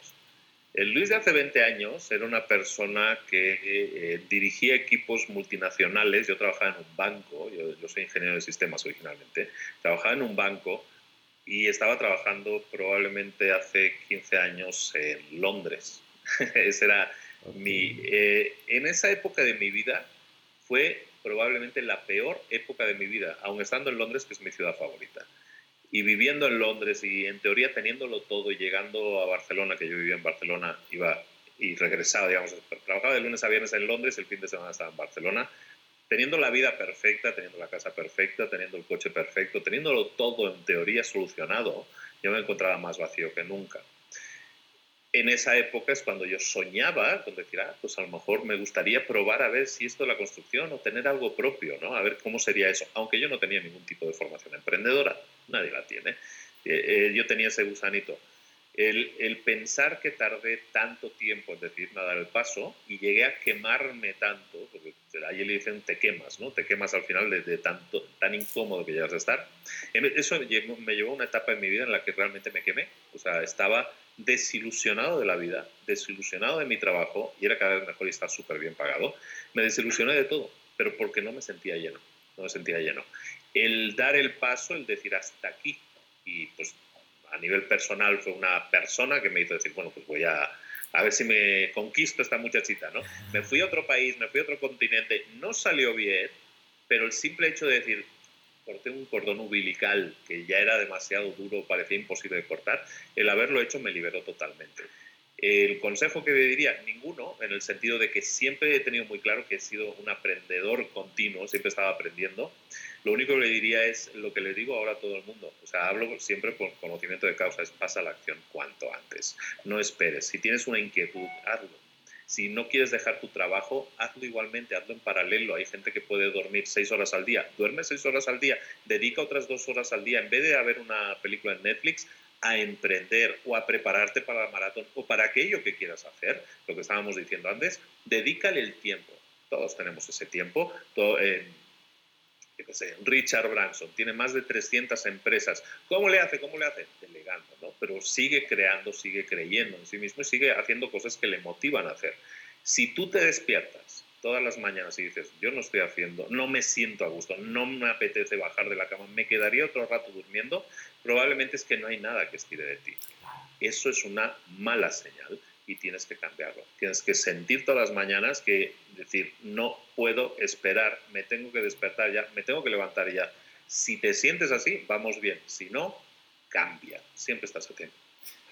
El Luis de hace 20 años era una persona que eh, dirigía equipos multinacionales. Yo trabajaba en un banco, yo, soy ingeniero de sistemas originalmente. Trabajaba en un banco y estaba trabajando probablemente hace 15 años en Londres. <laughs> Ese era mi. Eh, en esa época de mi vida fue probablemente la peor época de mi vida, aun estando en Londres, que es mi ciudad favorita y viviendo en Londres y en teoría teniéndolo todo y llegando a Barcelona, que yo vivía en Barcelona, iba y regresaba, digamos, trabajaba de lunes a viernes en Londres, el fin de semana estaba en Barcelona, teniendo la vida perfecta, teniendo la casa perfecta, teniendo el coche perfecto, teniéndolo todo en teoría solucionado, yo me encontraba más vacío que nunca en esa época es cuando yo soñaba con decir, ah, pues a lo mejor me gustaría probar a ver si esto es la construcción o tener algo propio, ¿no? A ver cómo sería eso. Aunque yo no tenía ningún tipo de formación emprendedora, nadie la tiene. Eh, eh, yo tenía ese gusanito. El, pensar que tardé tanto tiempo en decir nada el paso y llegué a quemarme tanto, porque allí le dicen te quemas, ¿no? Te quemas al final de, tanto, tan incómodo que llegas a estar. Eso me llevó a una etapa en mi vida en la que realmente me quemé. O sea, estaba desilusionado de la vida, desilusionado de mi trabajo, y era cada vez mejor y estar súper bien pagado, me desilusioné de todo, pero porque no me sentía lleno, no me sentía lleno. El dar el paso, el decir hasta aquí, y pues a nivel personal fue una persona que me hizo decir, bueno, pues voy a, a ver si me conquisto esta muchachita, ¿no? Me fui a otro país, me fui a otro continente, no salió bien, pero el simple hecho de decir, corté un cordón umbilical que ya era demasiado duro, parecía imposible de cortar, el haberlo hecho me liberó totalmente. El consejo que diría, ninguno, en el sentido de que siempre he tenido muy claro que he sido un aprendedor continuo, siempre estaba aprendiendo. Lo único que le diría es lo que le digo ahora a todo el mundo. O sea, hablo siempre por conocimiento de causa, es pasa la acción cuanto antes. No esperes. Si tienes una inquietud, hazlo si no quieres dejar tu trabajo, hazlo igualmente, hazlo en paralelo. Hay gente que puede dormir seis horas al día. Duerme seis horas al día, dedica otras dos horas al día. En vez de ver una película en Netflix, a emprender o a prepararte para la maratón o para aquello que quieras hacer, lo que estábamos diciendo antes, dedícale el tiempo. Todos tenemos ese tiempo. Eh, Richard Branson tiene más de 300 empresas. ¿Cómo le hace? ¿Cómo le hace? Delegando, ¿no? Pero sigue creando, sigue creyendo en sí mismo y sigue haciendo cosas que le motivan a hacer. Si tú te despiertas todas las mañanas y dices, yo no estoy haciendo, no me siento a gusto, no me apetece bajar de la cama, me quedaría otro rato durmiendo, probablemente es que no hay nada que estire de ti. Eso es una mala señal y tienes que cambiarlo. Tienes que sentir todas las mañanas que decir, no puedo esperar, me tengo que despertar ya, me tengo que levantar ya. Si te sientes así, vamos bien. Si no, cambia. Siempre estás a tiempo.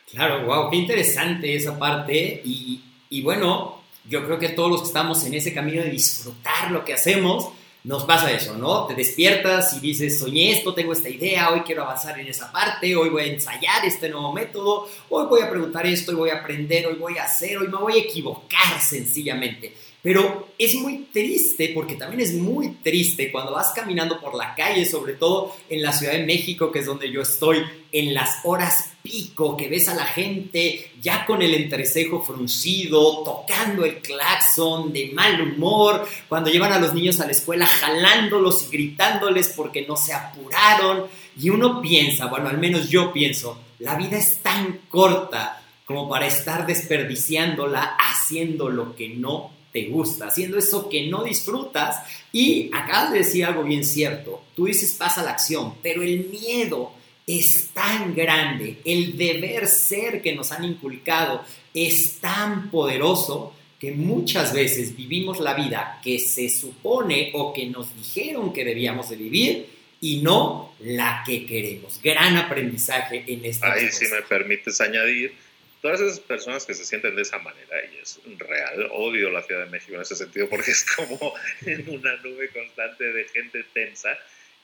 Claro, wow, qué interesante esa parte. Y, y bueno, yo creo que todos los que estamos en ese camino de disfrutar lo que hacemos, nos pasa eso, ¿no? Te despiertas y dices, soñé esto, tengo esta idea, hoy quiero avanzar en esa parte, hoy voy a ensayar este nuevo método, hoy voy a preguntar esto, hoy voy a aprender, hoy voy a hacer, hoy me voy a equivocar sencillamente. Pero es muy triste, porque también es muy triste cuando vas caminando por la calle, sobre todo en la Ciudad de México, que es donde yo estoy, en las horas pico, que ves a la gente ya con el entrecejo fruncido, tocando el claxon, de mal humor, cuando llevan a los niños a la escuela jalándolos y gritándoles porque no se apuraron. Y uno piensa, bueno, al menos yo pienso, la vida es tan corta como para estar desperdiciándola haciendo lo que no te gusta, haciendo eso que no disfrutas. Y acabas de decir algo bien cierto. Tú dices pasa la acción, pero el miedo es tan grande, el deber ser que nos han inculcado es tan poderoso que muchas veces vivimos la vida que se supone o que nos dijeron que debíamos de vivir y no la que queremos. Gran aprendizaje en esta Ahí, si me permites añadir, todas esas personas que se sienten de esa manera, y es real, odio la Ciudad de México en ese sentido porque es como <laughs> en una nube constante de gente tensa,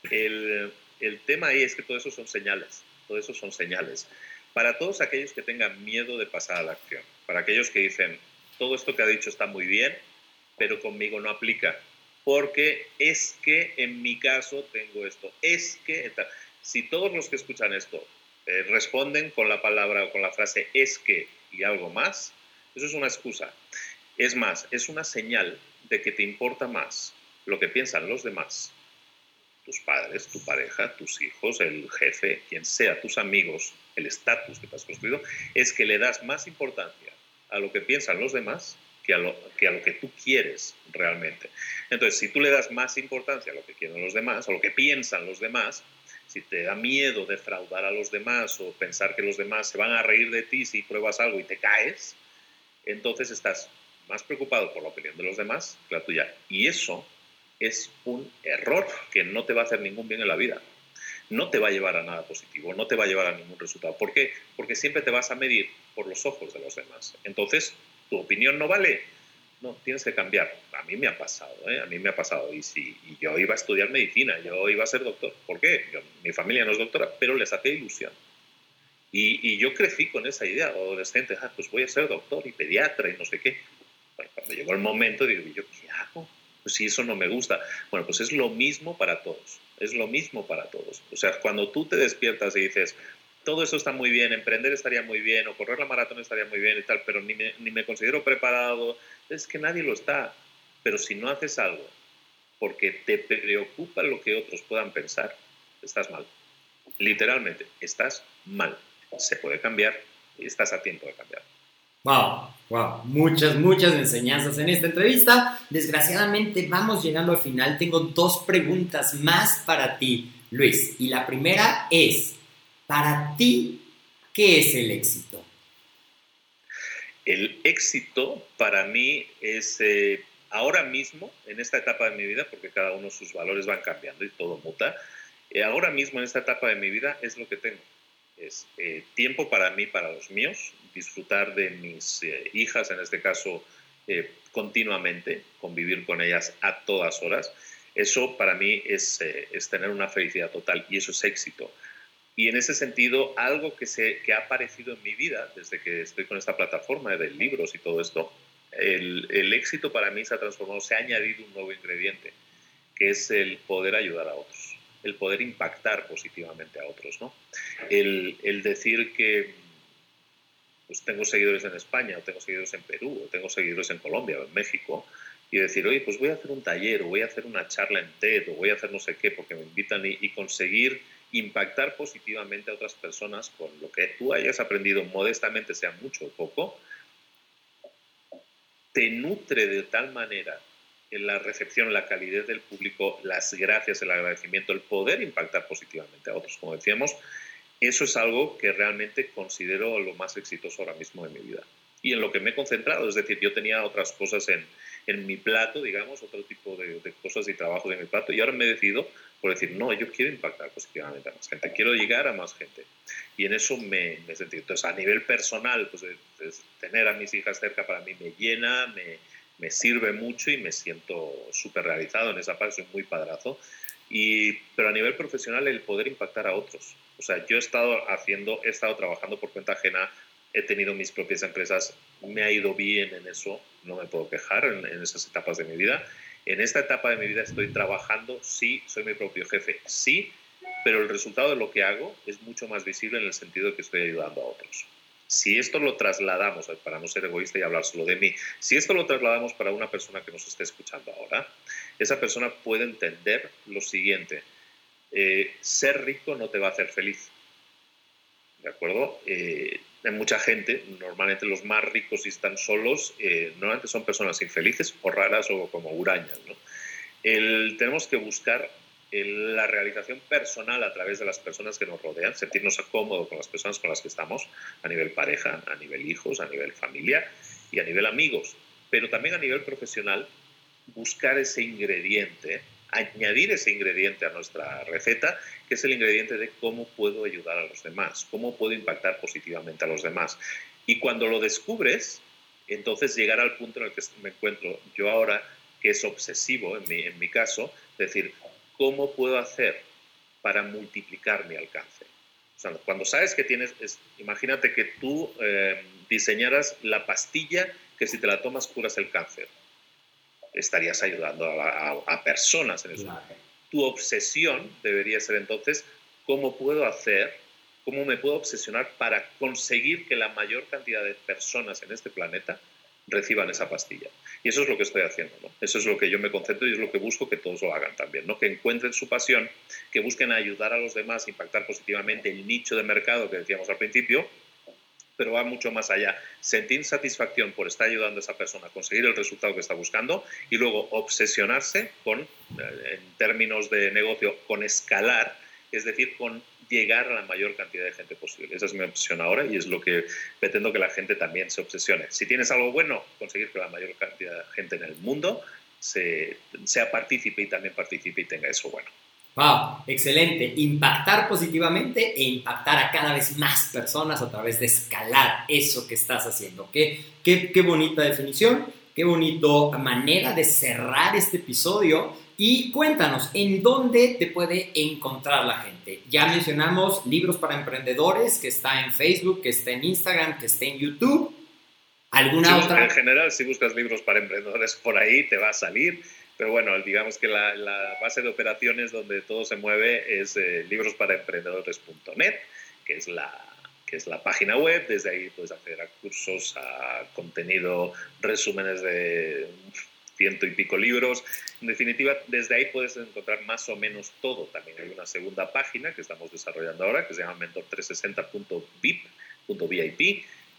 el, el tema ahí es que todo eso son señales, todo eso son señales. Para todos aquellos que tengan miedo de pasar a la acción, para aquellos que dicen, todo esto que ha dicho está muy bien, pero conmigo no aplica, porque es que en mi caso tengo esto, es que... Si todos los que escuchan esto eh, responden con la palabra o con la frase es que y algo más, eso es una excusa. Es más, es una señal de que te importa más lo que piensan los demás, tus padres, tu pareja, tus hijos, el jefe, quien sea, tus amigos, el estatus que te has construido, es que le das más importancia a lo que piensan los demás que a, lo, que a lo que tú quieres realmente. Entonces, si tú le das más importancia a lo que quieren los demás, a lo que piensan los demás, si te da miedo defraudar a los demás o pensar que los demás se van a reír de ti si pruebas algo y te caes, entonces estás más preocupado por la opinión de los demás que la tuya. Y eso es un error que no te va a hacer ningún bien en la vida. No te va a llevar a nada positivo, no te va a llevar a ningún resultado. ¿Por qué? Porque siempre te vas a medir por los ojos de los demás. Entonces, tu opinión no vale, no, tienes que cambiar. A mí me ha pasado, ¿eh? a mí me ha pasado. Y, si, yo iba a estudiar medicina, yo iba a ser doctor. ¿Por qué? mi familia no es doctora, pero les hacía ilusión. Y, yo crecí con esa idea, adolescente, ah, pues voy a ser doctor y pediatra y no sé qué. cuando llegó el momento, digo, ¿yo qué hago? Pues si eso no me gusta. Bueno, pues es lo mismo para todos. Es lo mismo para todos. O sea, cuando tú te despiertas y dices, todo eso está muy bien, emprender estaría muy bien, o correr la maratón estaría muy bien y tal, pero ni me, ni me considero preparado, es que nadie lo está. Pero si no haces algo porque te preocupa lo que otros puedan pensar, estás mal. Literalmente, estás mal. Se puede cambiar y estás a tiempo de cambiar. Wow, wow, muchas, muchas enseñanzas en esta entrevista. Desgraciadamente vamos llegando al final. Tengo dos preguntas más para ti, Luis. Y la primera es, para ti, ¿qué es el éxito? El éxito para mí es eh, ahora mismo, en esta etapa de mi vida, porque cada uno sus valores van cambiando y todo muta, eh, ahora mismo en esta etapa de mi vida es lo que tengo. Es eh, tiempo para mí, para los míos, disfrutar de mis hijas, en este caso, continuamente, convivir con ellas a todas horas. Eso para mí es, es tener una felicidad total y eso es éxito. Y en ese sentido, algo que, se, que ha aparecido en mi vida desde que estoy con esta plataforma de libros y todo esto, el, el, éxito para mí se ha transformado, se ha añadido un nuevo ingrediente, que es el poder ayudar a otros, el poder impactar positivamente a otros. ¿no? El, el decir que pues, tengo seguidores en España, o tengo seguidores en Perú, o tengo seguidores en Colombia, o en México, y decir, oye, pues voy a hacer un taller, o voy a hacer una charla en TED, o voy a hacer no sé qué, porque me invitan y, y conseguir impactar positivamente a otras personas con lo que tú hayas aprendido modestamente, sea mucho o poco, te nutre de tal manera en la recepción, la calidez del público, las gracias, el agradecimiento, el poder impactar positivamente a otros, como decíamos, eso es algo que realmente considero lo más exitoso ahora mismo en mi vida. Y en lo que me he concentrado, es decir, yo tenía otras cosas en, en mi plato, digamos, otro tipo de, de cosas y trabajo de mi plato, y ahora me he decidido por decir, no, yo quiero impactar positivamente a más gente, quiero llegar a más gente. Y en eso me, me sentí. Entonces, a nivel personal, pues tener a mis hijas cerca para mí me llena, me, me sirve mucho y me siento súper realizado en esa parte, soy muy padrazo. Y, pero a nivel profesional, el poder impactar a otros. O sea, yo he estado haciendo, he estado trabajando por cuenta ajena, he tenido mis propias empresas, me ha ido bien en eso, no me puedo quejar en, esas etapas de mi vida en esta etapa de mi vida estoy trabajando, sí, soy mi propio jefe, sí, pero el resultado de lo que hago es mucho más visible en el sentido de que estoy ayudando a otros. Si esto lo trasladamos, para no ser egoísta y hablar solo de mí, si esto lo trasladamos para una persona que nos esté escuchando ahora, esa persona puede entender lo siguiente, eh, ser rico no te va a hacer feliz, ¿de acuerdo? Eh, hay mucha gente, normalmente los más ricos y están solos, eh, normalmente son personas infelices o raras o como hurañas. ¿no? Tenemos que buscar la realización personal a través de las personas que nos rodean, sentirnos cómodos con las personas con las que estamos, a nivel pareja, a nivel hijos, a nivel familia y a nivel amigos, pero también a nivel profesional, buscar ese ingrediente añadir ese ingrediente a nuestra receta, que es el ingrediente de cómo puedo ayudar a los demás, cómo puedo impactar positivamente a los demás. Y cuando lo descubres, entonces llegar al punto en el que me encuentro yo ahora, que es obsesivo en mi, en mi caso, decir, ¿cómo puedo hacer para multiplicar mi alcance? O sea, cuando sabes que tienes, imagínate que tú eh, diseñaras la pastilla que si te la tomas curas el cáncer. Estarías ayudando a, personas en eso. Tu obsesión debería ser entonces, ¿cómo puedo hacer, cómo me puedo obsesionar para conseguir que la mayor cantidad de personas en este planeta reciban esa pastilla. Y eso es lo que estoy haciendo, ¿no? Eso es lo que yo me concentro y es lo que busco que todos lo hagan también, ¿no? Que encuentren su pasión, que busquen ayudar a los demás, impactar positivamente el nicho de mercado que decíamos al principio, pero va mucho más allá. Sentir satisfacción por estar ayudando a esa persona a conseguir el resultado que está buscando y luego obsesionarse con, eh, en términos de negocio, con escalar, es decir, con llegar a la mayor cantidad de gente posible. Esa es mi obsesión ahora y es lo que pretendo que la gente también se obsesione. Si tienes algo bueno, conseguir que la mayor cantidad de gente en el mundo se, sea partícipe y también participe y tenga eso bueno. Wow, excelente. Impactar positivamente e impactar a cada vez más personas a través de escalar eso que estás haciendo. Qué, qué, qué bonita definición, qué bonita manera de cerrar este episodio y cuéntanos, ¿en dónde te puede encontrar la gente? Ya mencionamos libros para emprendedores, que está en Facebook, que está en Instagram, que está en YouTube. ¿Alguna otra? En general, si buscas libros para emprendedores por ahí, te va a salir. Pero bueno, digamos que la, base de operaciones donde todo se mueve es eh, librosparaemprendedores.net, que es la que es la página web. Desde ahí puedes acceder a cursos, a contenido, resúmenes de ciento y pico libros. En definitiva, desde ahí puedes encontrar más o menos todo. También hay una segunda página que estamos desarrollando ahora que se llama mentor360.vip.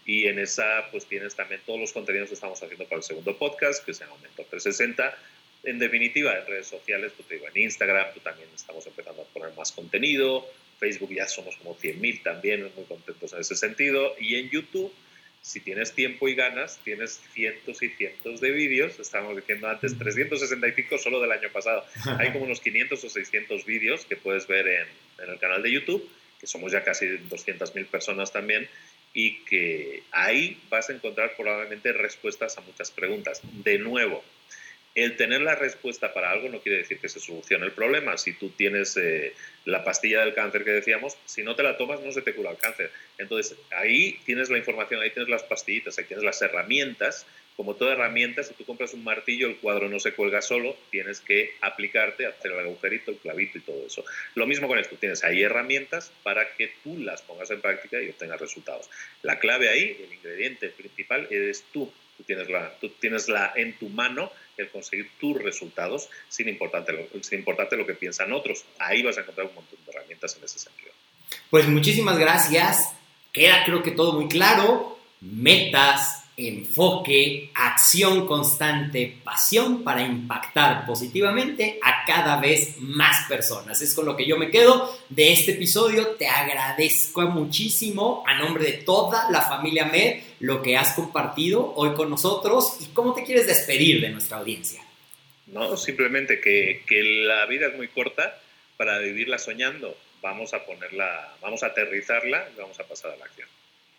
Y en esa pues tienes también todos los contenidos que estamos haciendo para el segundo podcast, que se llama Mentor 360. En definitiva, en redes sociales, pues, digo, en Instagram tú también estamos empezando a poner más contenido. Facebook ya somos como 100.000 también, muy contentos en ese sentido. Y en YouTube si tienes tiempo y ganas, tienes cientos y cientos de vídeos. Estábamos diciendo antes, 365 solo del año pasado. <laughs> Hay como unos 500 o 600 vídeos que puedes ver en, en el canal de YouTube, que somos ya casi 200.000 personas también, y que ahí vas a encontrar probablemente respuestas a muchas preguntas. De nuevo, el tener la respuesta para algo no quiere decir que se solucione el problema. Si tú tienes eh, la pastilla del cáncer que decíamos, si no te la tomas no se te cura el cáncer. Entonces ahí tienes la información, ahí tienes las pastillitas, ahí tienes las herramientas. Como toda herramienta, si tú compras un martillo, el cuadro no se cuelga solo, tienes que aplicarte, hacer el agujerito, el clavito y todo eso. Lo mismo con esto, tienes ahí herramientas para que tú las pongas en práctica y obtengas resultados. La clave ahí, el ingrediente principal, eres tú. Tú tienes la, tú tienes la en tu mano el conseguir tus resultados sin importarte, sin importarte lo que piensan otros. Ahí vas a encontrar un montón de herramientas en ese sentido. Pues muchísimas gracias. Queda creo que todo muy claro. Metas, enfoque, acción constante, pasión para impactar positivamente a cada vez más personas. Es con lo que yo me quedo de este episodio. Te agradezco muchísimo a nombre de toda la familia Med lo que has compartido hoy con nosotros y cómo te quieres despedir de nuestra audiencia. No, simplemente que, que la vida es muy corta para vivirla soñando. Vamos a ponerla, vamos a aterrizarla y vamos a pasar a la acción.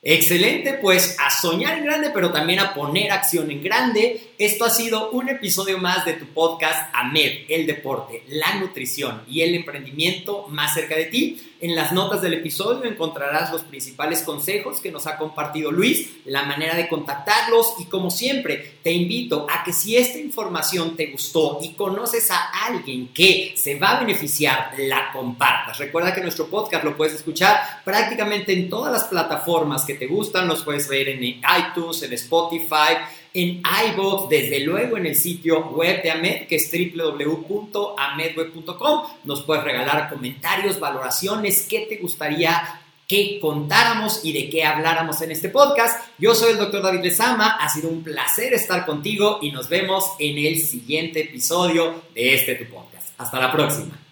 Excelente, pues a soñar en grande, pero también a poner acción en grande. Esto ha sido un episodio más de tu podcast AMED, el deporte, la nutrición y el emprendimiento más cerca de ti. En las notas del episodio encontrarás los principales consejos que nos ha compartido Luis, la manera de contactarlos y como siempre te invito a que si esta información te gustó y conoces a alguien que se va a beneficiar, la compartas. Recuerda que nuestro podcast lo puedes escuchar prácticamente en todas las plataformas que te gustan, los puedes ver en iTunes, en Spotify, en iBox, desde luego en el sitio web de AMED, que es www.amedweb.com. Nos puedes regalar comentarios, valoraciones, qué te gustaría que contáramos y de qué habláramos en este podcast. Yo soy el doctor David Lezama, ha sido un placer estar contigo y nos vemos en el siguiente episodio de este tu podcast. Hasta la próxima.